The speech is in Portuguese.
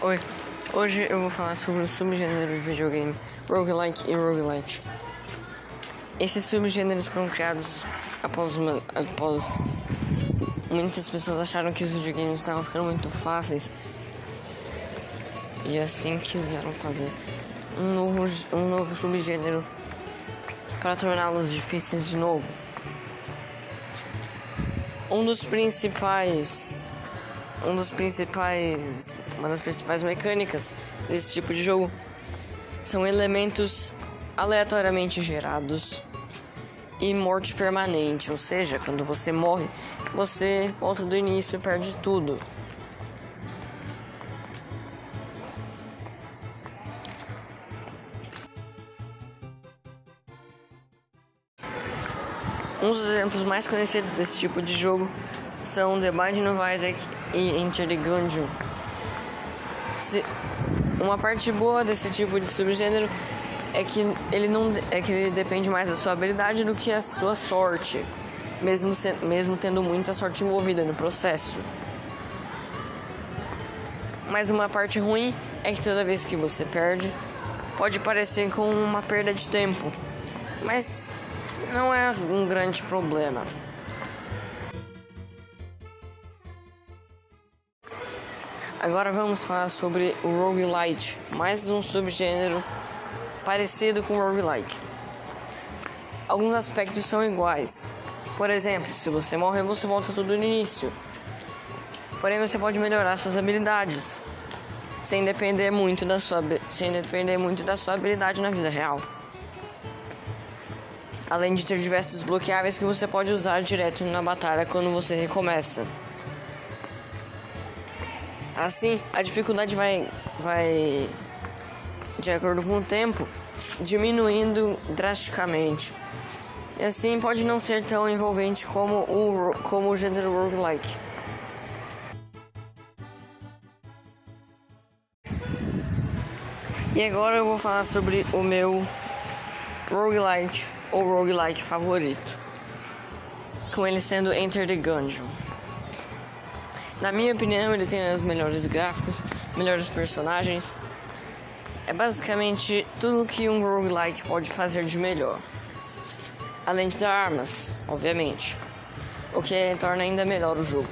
Oi, hoje eu vou falar sobre o subgênero de videogame roguelike e roguelite. Esses subgêneros foram criados após, uma, após muitas pessoas acharam que os videogames estavam ficando muito fáceis e assim quiseram fazer um novo, um novo subgênero para torná-los difíceis de novo. Um dos principais um dos principais uma das principais mecânicas desse tipo de jogo são elementos aleatoriamente gerados e morte permanente, ou seja, quando você morre, você volta do início e perde tudo. Um dos exemplos mais conhecidos desse tipo de jogo são The Binding of Isaac e Gungeon. Se, uma parte boa desse tipo de subgênero é que ele não é que ele depende mais da sua habilidade do que a sua sorte, mesmo se, mesmo tendo muita sorte envolvida no processo. Mas uma parte ruim é que toda vez que você perde, pode parecer com uma perda de tempo, mas não é um grande problema. Agora vamos falar sobre o roguelite, mais um subgênero parecido com o roguelike. Alguns aspectos são iguais. Por exemplo, se você morrer, você volta tudo no início. Porém, você pode melhorar suas habilidades sem depender muito da sua sem depender muito da sua habilidade na vida real além de ter diversos bloqueáveis que você pode usar direto na batalha quando você recomeça. Assim, a dificuldade vai, vai de acordo com o tempo, diminuindo drasticamente. E assim pode não ser tão envolvente como o, como o gênero roguelike. E agora eu vou falar sobre o meu roguelite ou roguelike favorito, com ele sendo Enter the Gungeon. Na minha opinião, ele tem os melhores gráficos, melhores personagens. É basicamente tudo que um roguelike pode fazer de melhor. Além de dar armas, obviamente, o que torna ainda melhor o jogo.